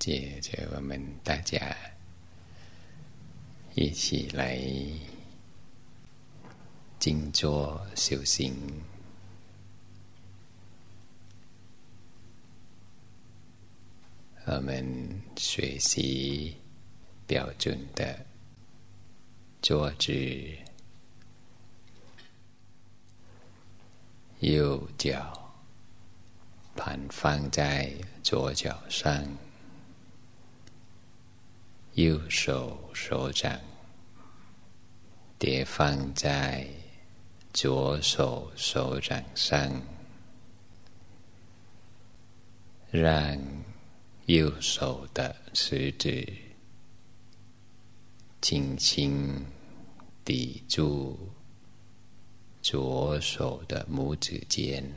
接着我们大家一起来静坐修行。我们学习标准的坐姿，右脚盘放在左脚上，右手手掌叠放在左手手掌上，让。右手的食指轻轻抵住左手的拇指尖，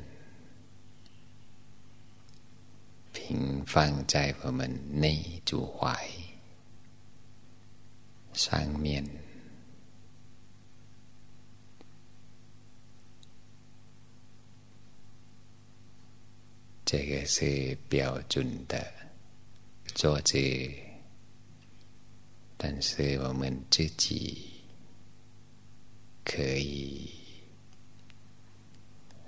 平放在我们内足踝上面。这个是标准的。坐姿，但是我们自己可以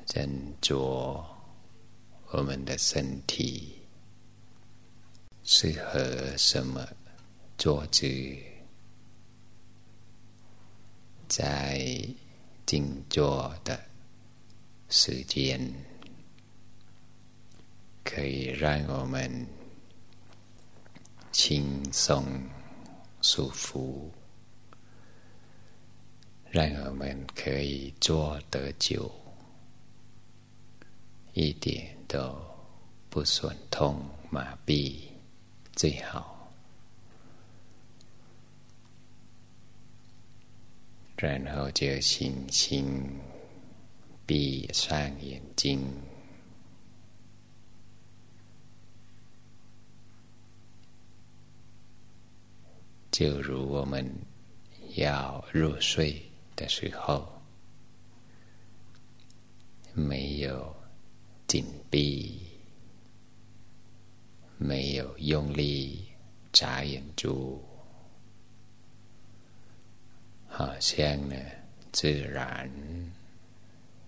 斟酌我们的身体适合什么坐姿，在静坐的时间，可以让我们。轻松、舒服，让我们可以坐得久，一点都不损痛麻痹，最好。然后就轻轻闭上眼睛。就如我们要入睡的时候，没有紧闭，没有用力眨眼珠，好像呢自然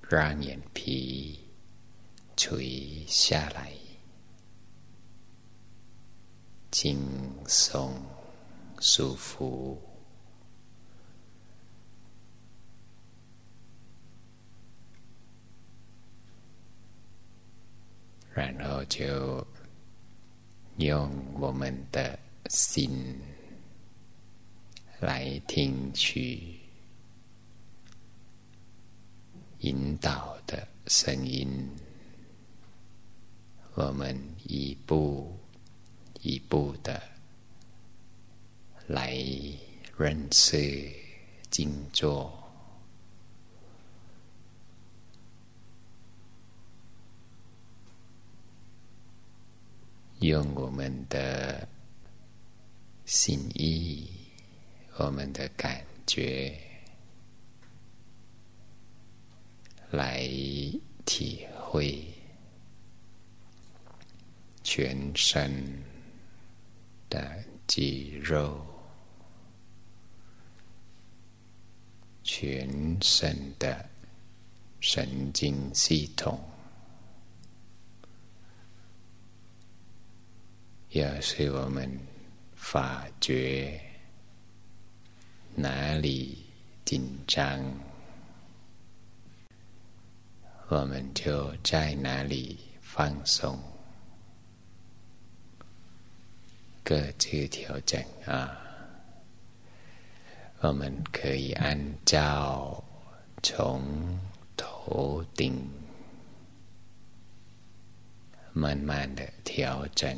让眼皮垂下来，轻松。舒服，然后就用我们的心来听取引导的声音，我们一步一步的。来认识静坐，用我们的心意、我们的感觉来体会全身的肌肉。全身的神经系统，要是我们发觉哪里紧张，我们就在哪里放松，各自调整啊。我们可以按照从头顶慢慢的调整，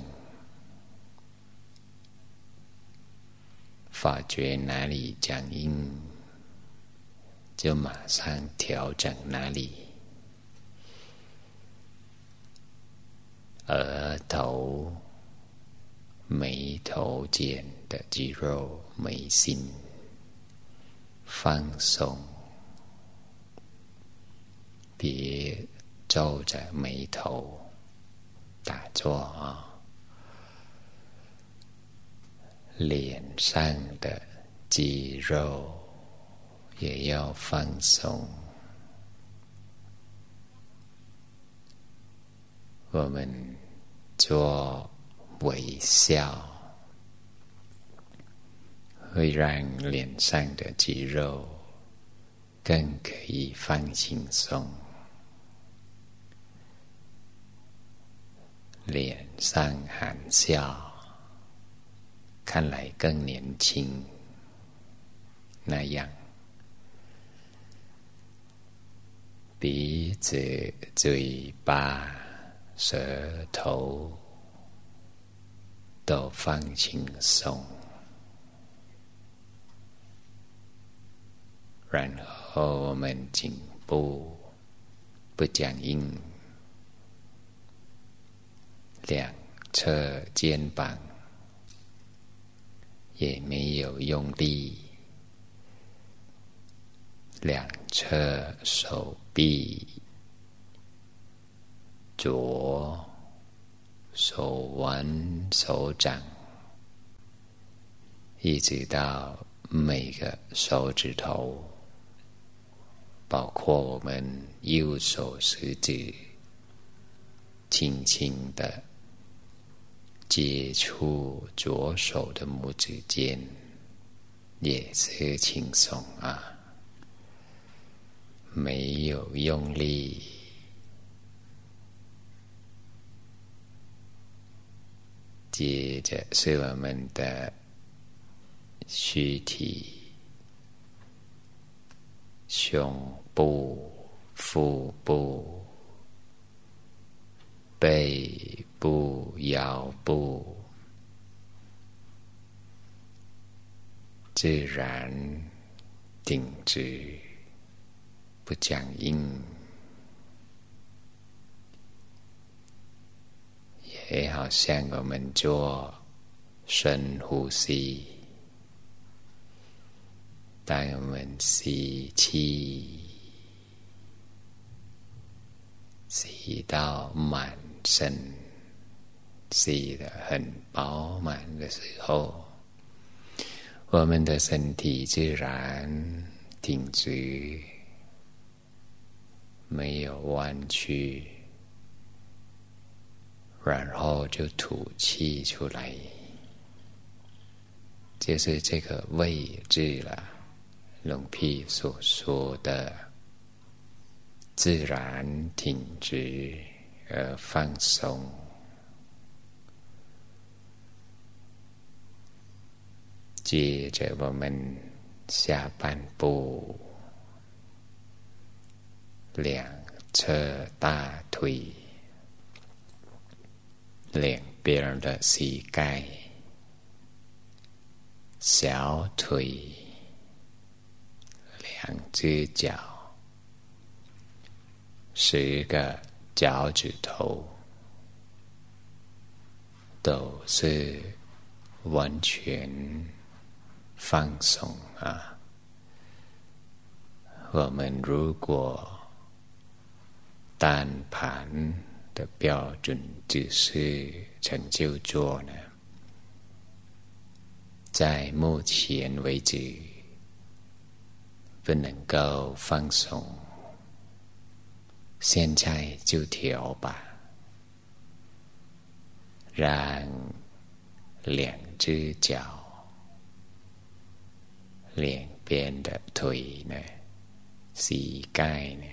发觉哪里僵硬，就马上调整哪里。额头、眉头间的肌肉、眉心。放松，别皱着眉头打坐啊！脸上的肌肉也要放松。我们做微笑，会让脸上的肌肉更可以放轻松，脸上含笑，看来更年轻。那样，鼻子、嘴巴。舌头都放轻松，然后我们颈部不僵硬，两侧肩膀也没有用力，两侧手臂。左手腕、手掌，一直到每个手指头，包括我们右手食指，轻轻的接触左手的拇指尖，也是轻松啊，没有用力。接着是我们的躯体、胸部、腹部、背部、腰部，自然挺直，不僵硬。也好像我们做深呼吸，当我们吸气，吸到满身，吸得很饱满的时候，我们的身体自然挺直，没有弯曲。然后就吐气出来，就是这个位置了。龙皮所说的自然挺直而放松，接着我们下半部两侧大腿。两边的膝盖、小腿、两只脚、十个脚趾头，都是完全放松啊！我们如果单盘。的标准只是成就做呢，在目前为止不能够放松，现在就调吧，让两只脚、两边的腿呢、膝盖呢，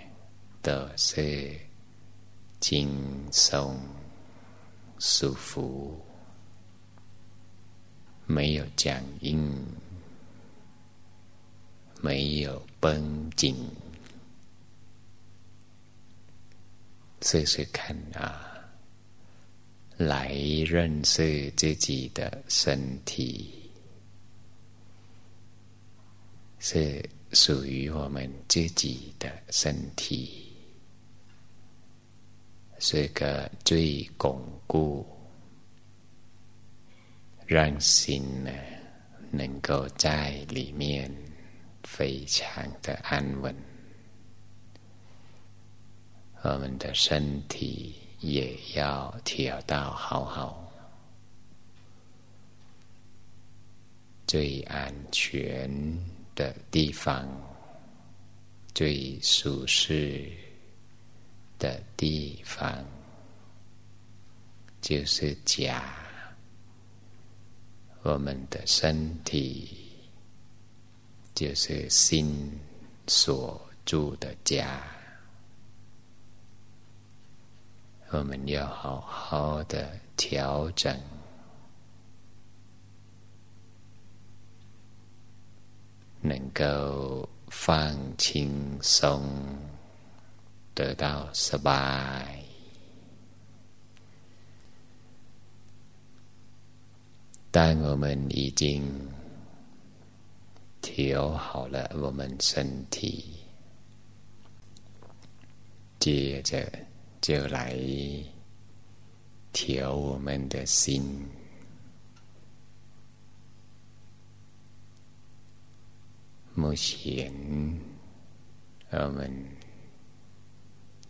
都是。轻松、舒服，没有僵硬，没有绷紧。试试看啊，来认识自己的身体，是属于我们自己的身体。是个最巩固，让心呢能够在里面非常的安稳，我们的身体也要调到好好，最安全的地方，最舒适的地方，就是家，我们的身体，就是心所住的家。我们要好好的调整。能够放轻松，得到สบาย。当我们已经调好了我们身体，接着 就来调我们的心。目前，我们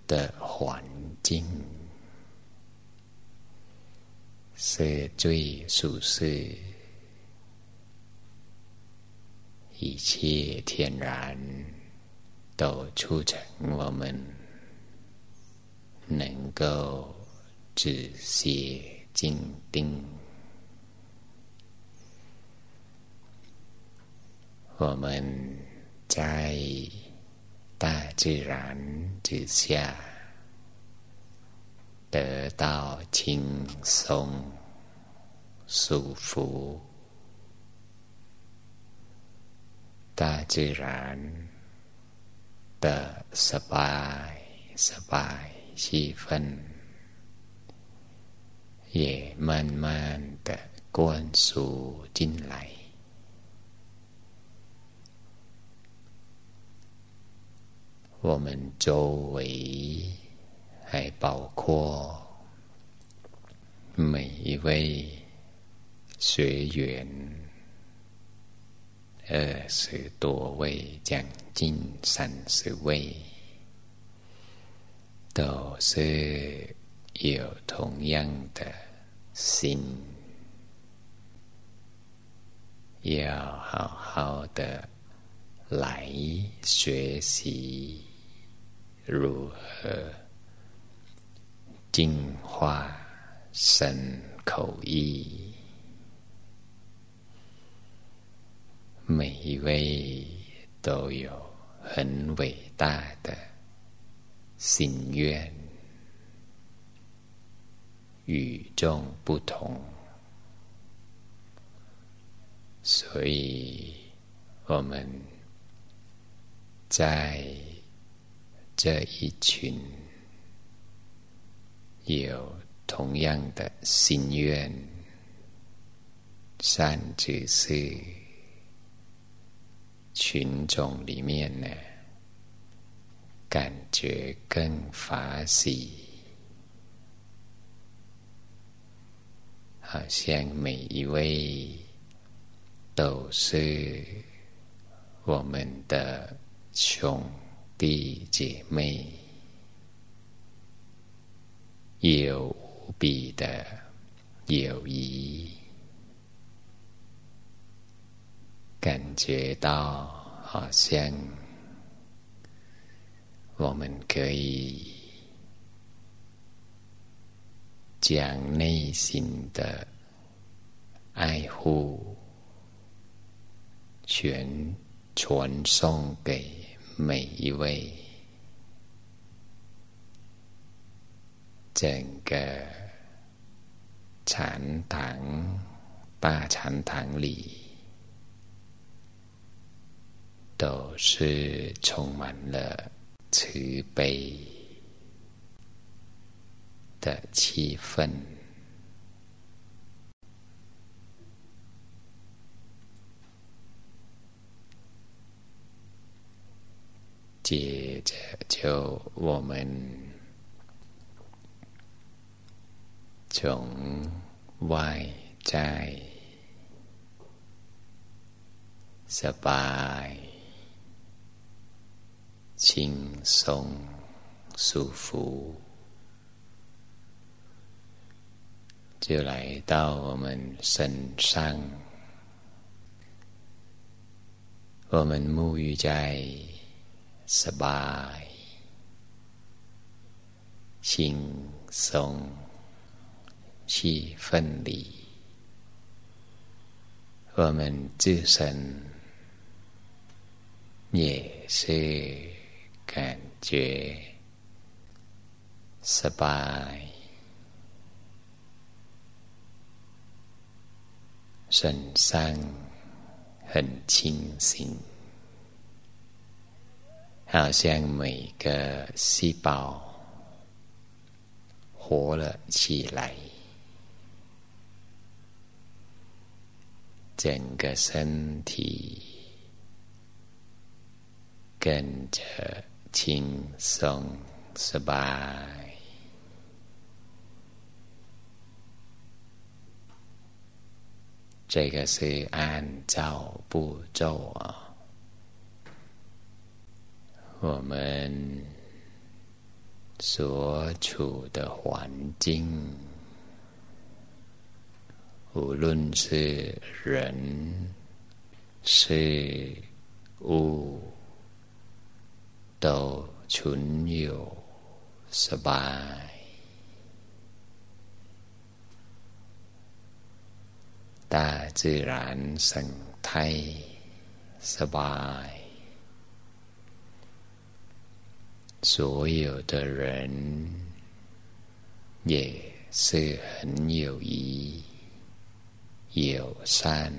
的环境是最舒适，一切天然都促成我们能够止歇静定。我们在大自然之下得到轻松、舒服，大自然的สบายสบาย 气氛也慢慢的灌输进来。我们周围还包括每一位学员，二十多位，将近三十位，都是有同样的心，要好好的来学习。如何净化身口意？每一位都有很伟大的心愿，与众不同，所以我们在。这一群有同样的心愿、善知识群众里面呢，感觉更发喜，好像每一位都是我们的兄。弟姐妹有无比的友谊，感觉到好像我们可以将内心的爱护全传送给。每一位，整个禅堂、大禅堂里，都是充满了慈悲的气氛。接着，就我们从外在สบาย 轻松舒服，就来到我们身上， 我们沐浴在สบาย轻松气氛里，我们自身也是 感觉สบาย身上很清醒，好像每个细胞活了起来，整个身体跟着 轻松、สบาย这个是按照步骤啊，我们所处的环境，无论是人、事物， 都存有สบาย大自然生态สบาย，所有的人也是很有谊、友善，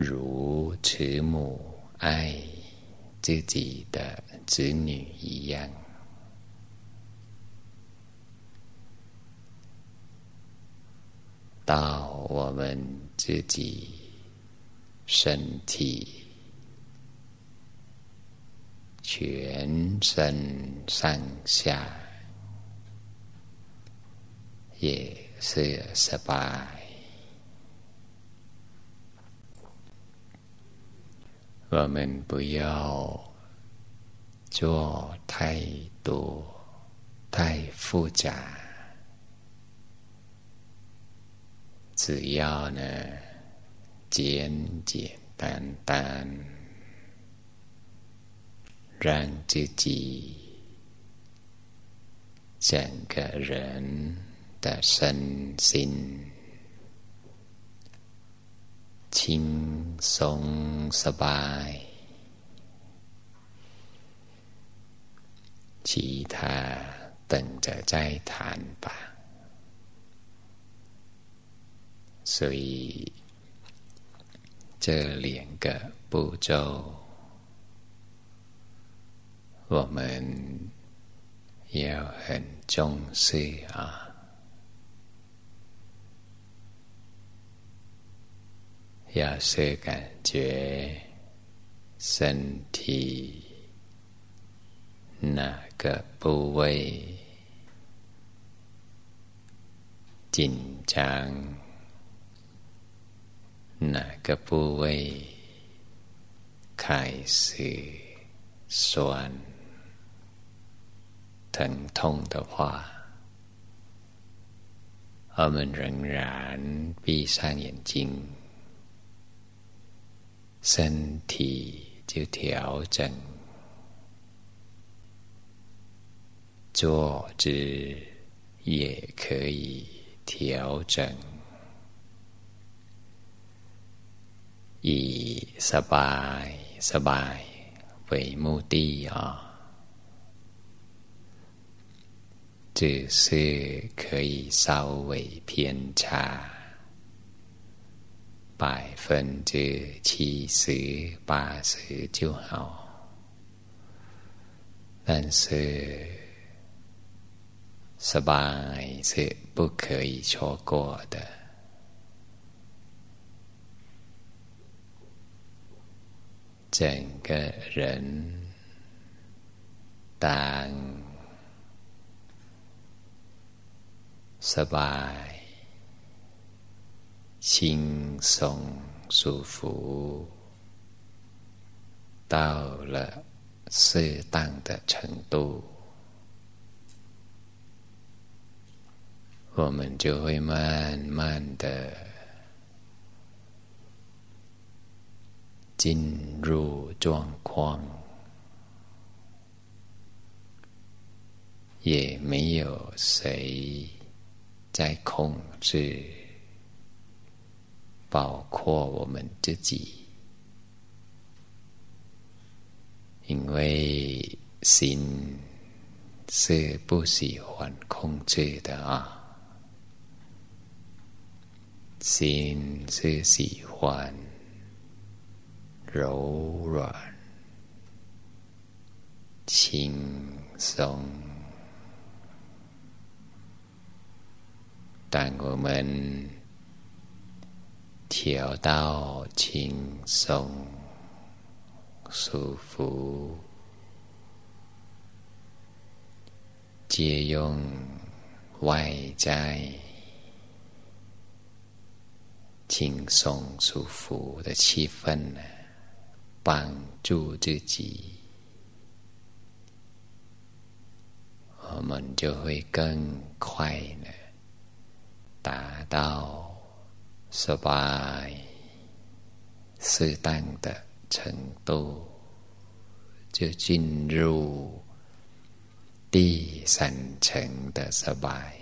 如慈母爱自己的子女一样。到我们自己身体全身上下也是สบ 我们不要做太多、太复杂。只要呢，简简单单，让自己整个人的身心轻松、สบาย，其他等着再谈吧。所以，这两个步骤，我们要很重视啊！ 要是感觉身体哪个部位紧张。哪个部位开始酸、疼痛的话，我们仍然闭上眼睛，身体就调整，坐姿也可以调整。以สบายสบาย为目的啊，只是可以稍微偏差 百分之七十八十就好，但是สบาย是不可以错过的。整个人当สบาย 轻松舒服到了适当的程度我们就会慢慢的进入状况也没有谁在控制包括我们自己。因为心是不喜欢控制的啊，心是喜欢柔软、轻松。但我们调到轻松。舒服，借用外在轻松舒服的气氛呢，帮助自己，我们就会更快呢，达到适当的。程度就进入第三层的สบาย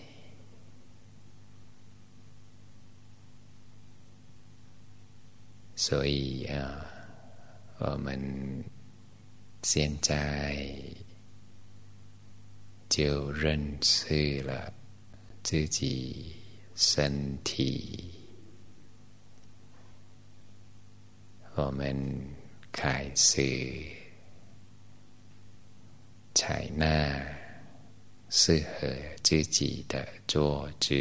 所以啊，我们现在就认识了自己身体， 我们。开始采纳适合自己的坐姿，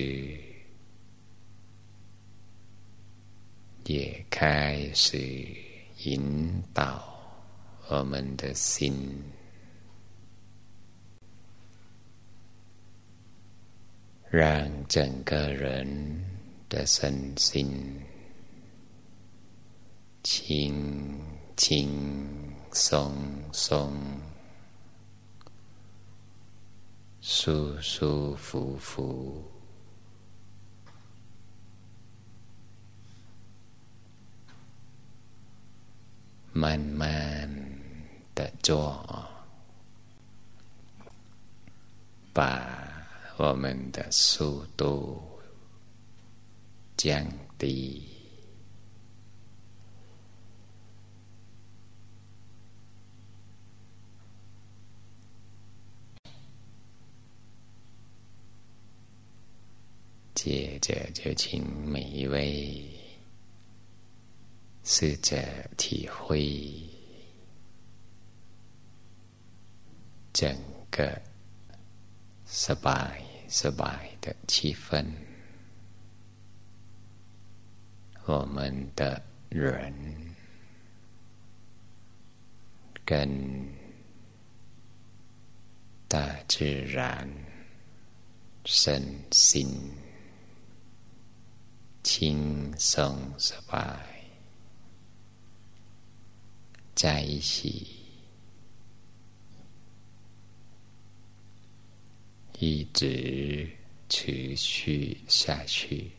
也开始引导我们的心，让整个人的身心轻。轻松松、舒舒服服，慢慢的做，把我们的速度降低。接着就请每一位试着体会整个สบายสบาย的气氛，我们的人跟大自然身心。 轻松、สบาย，在一起，一直持续下去。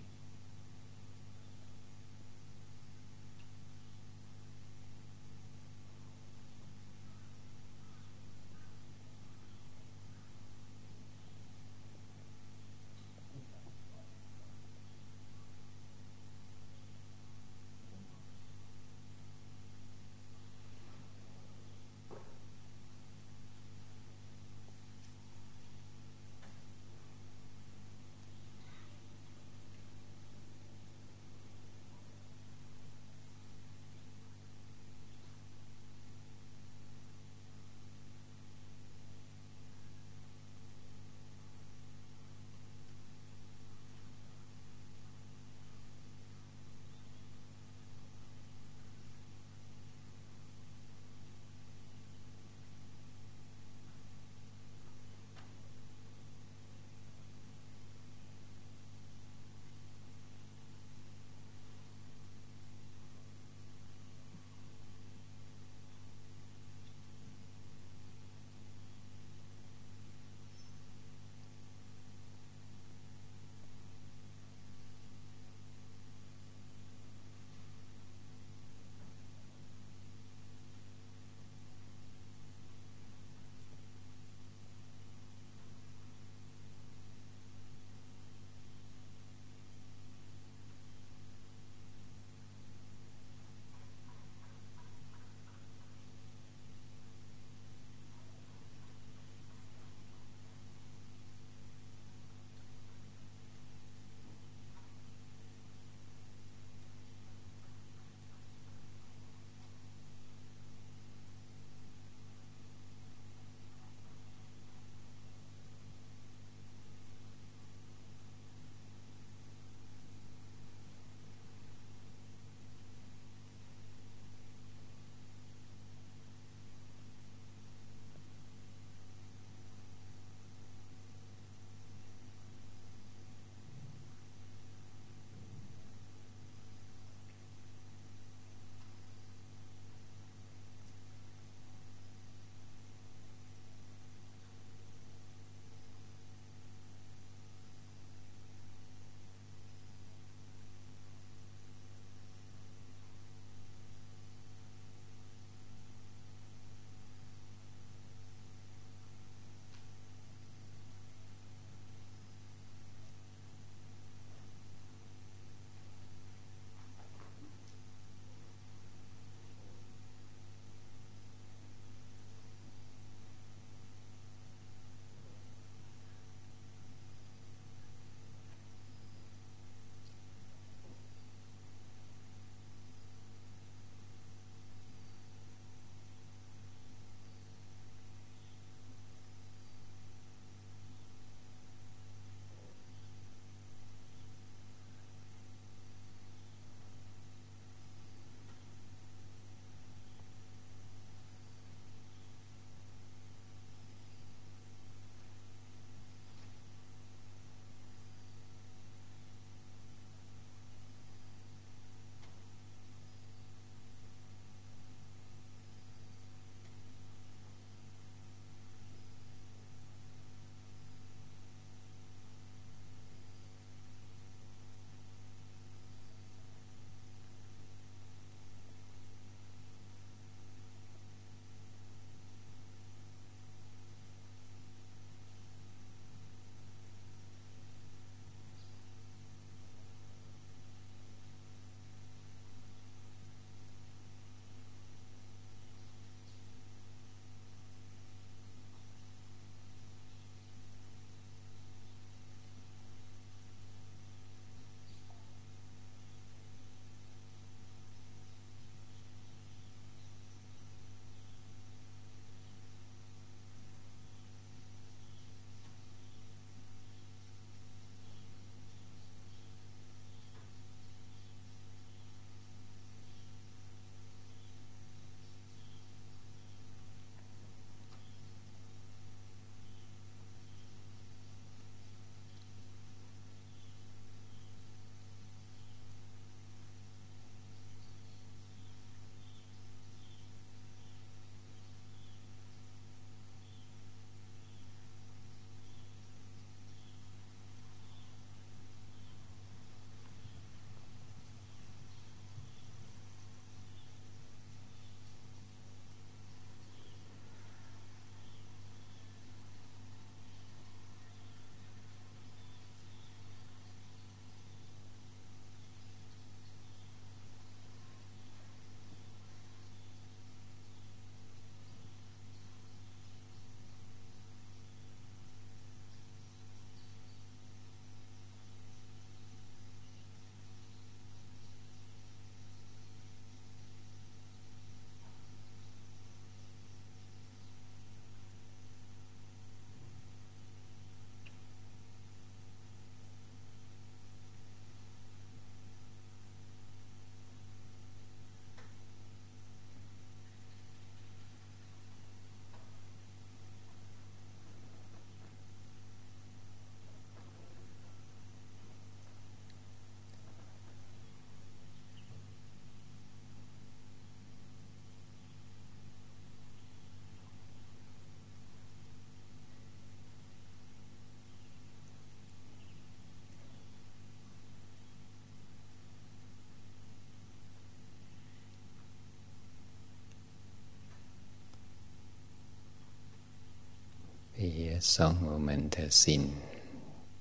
送我们的心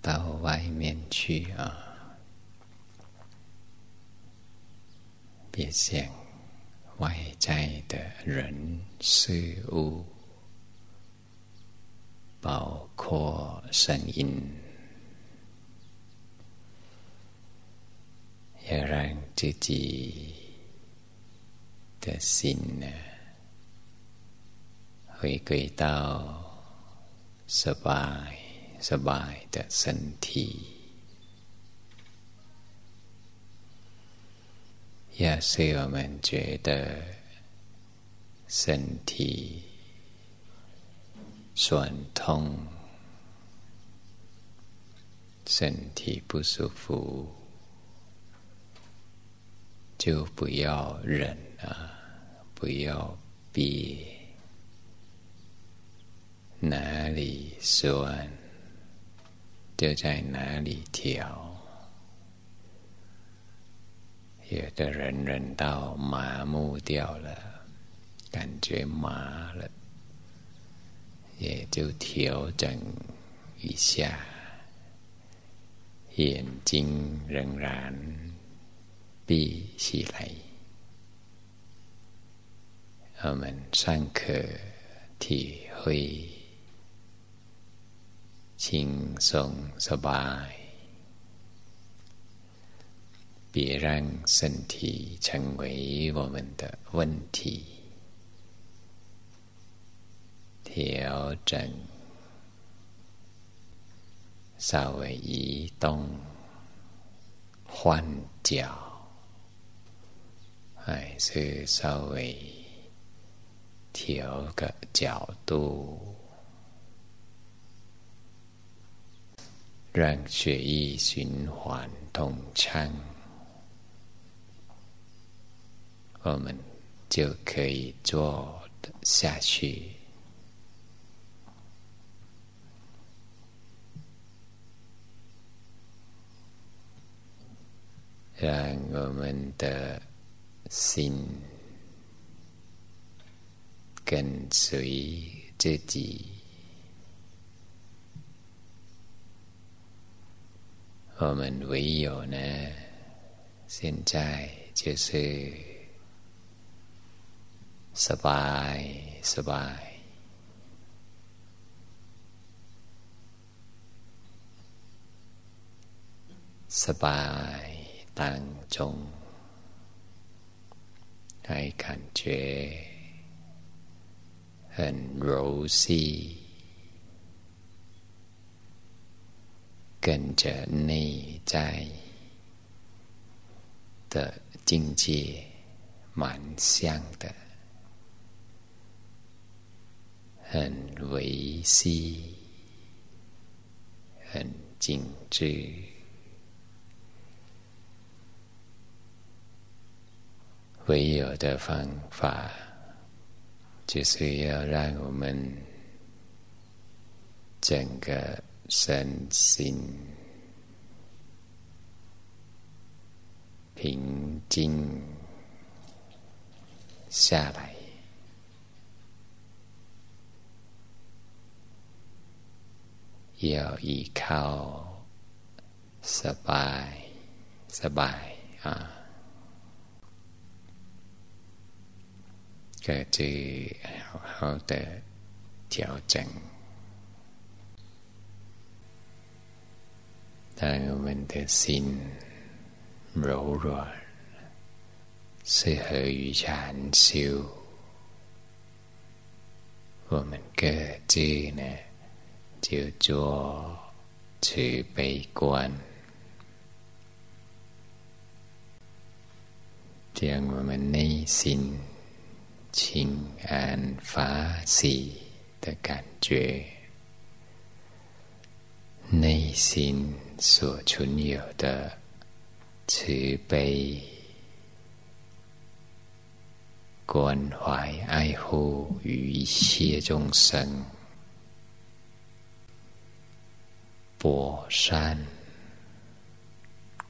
到外面去啊！别想外在的人事物，包括声音，要让自己的心呢，回归到。 สบายสบาย的身体，要是我们觉得身体酸痛、身体不舒服，就不要忍啊，不要憋。 哪里酸，就在哪里调。有的人忍到麻木掉了，感觉麻了，也就调整一下。眼睛仍然闭起来，我们尚可体会。轻松สบาย别让身体成为我们的问题，调整，稍微移动，换脚，还是稍微调个角度。 让血液循环通畅，我们就可以做下去。让我们的心跟随自己。我们唯有呢，现在就是สบายสบายสบาย当中，ให้感觉很柔细。 跟着内在的境界蛮像的，很维系，很精致。唯有的方法，就是要让我们整个。zijn zin. Ping Jing. Xa lại. Yêu y khao. Sa bài. ก็จะเอาแต่เที่ยว 们的心柔软，适合于禅修，我们各自呢就做慈悲观，将我们内心清安法喜的感觉，内心。所存有的慈悲、关怀、爱护于一切众生，播善、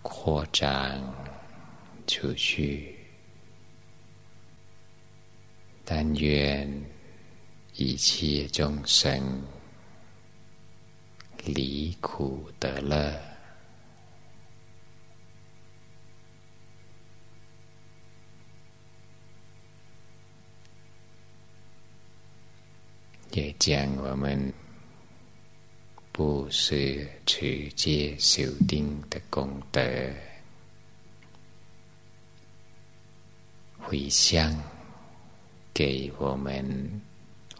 扩张出去。但愿一切众生离苦得乐。也将我们布施、持戒、修定的功德回向给我们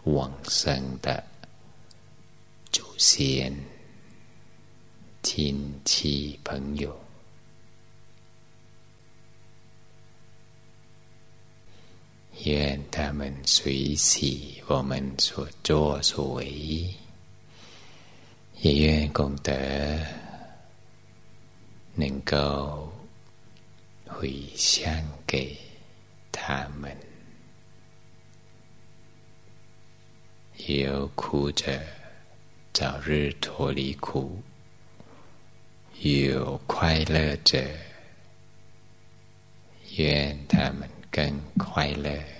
往生的祖先、亲戚、朋友。愿他们随喜我们所作所为，也愿功德能够回向给他们。有苦者早日脱离苦，有快乐者愿他们。更快乐。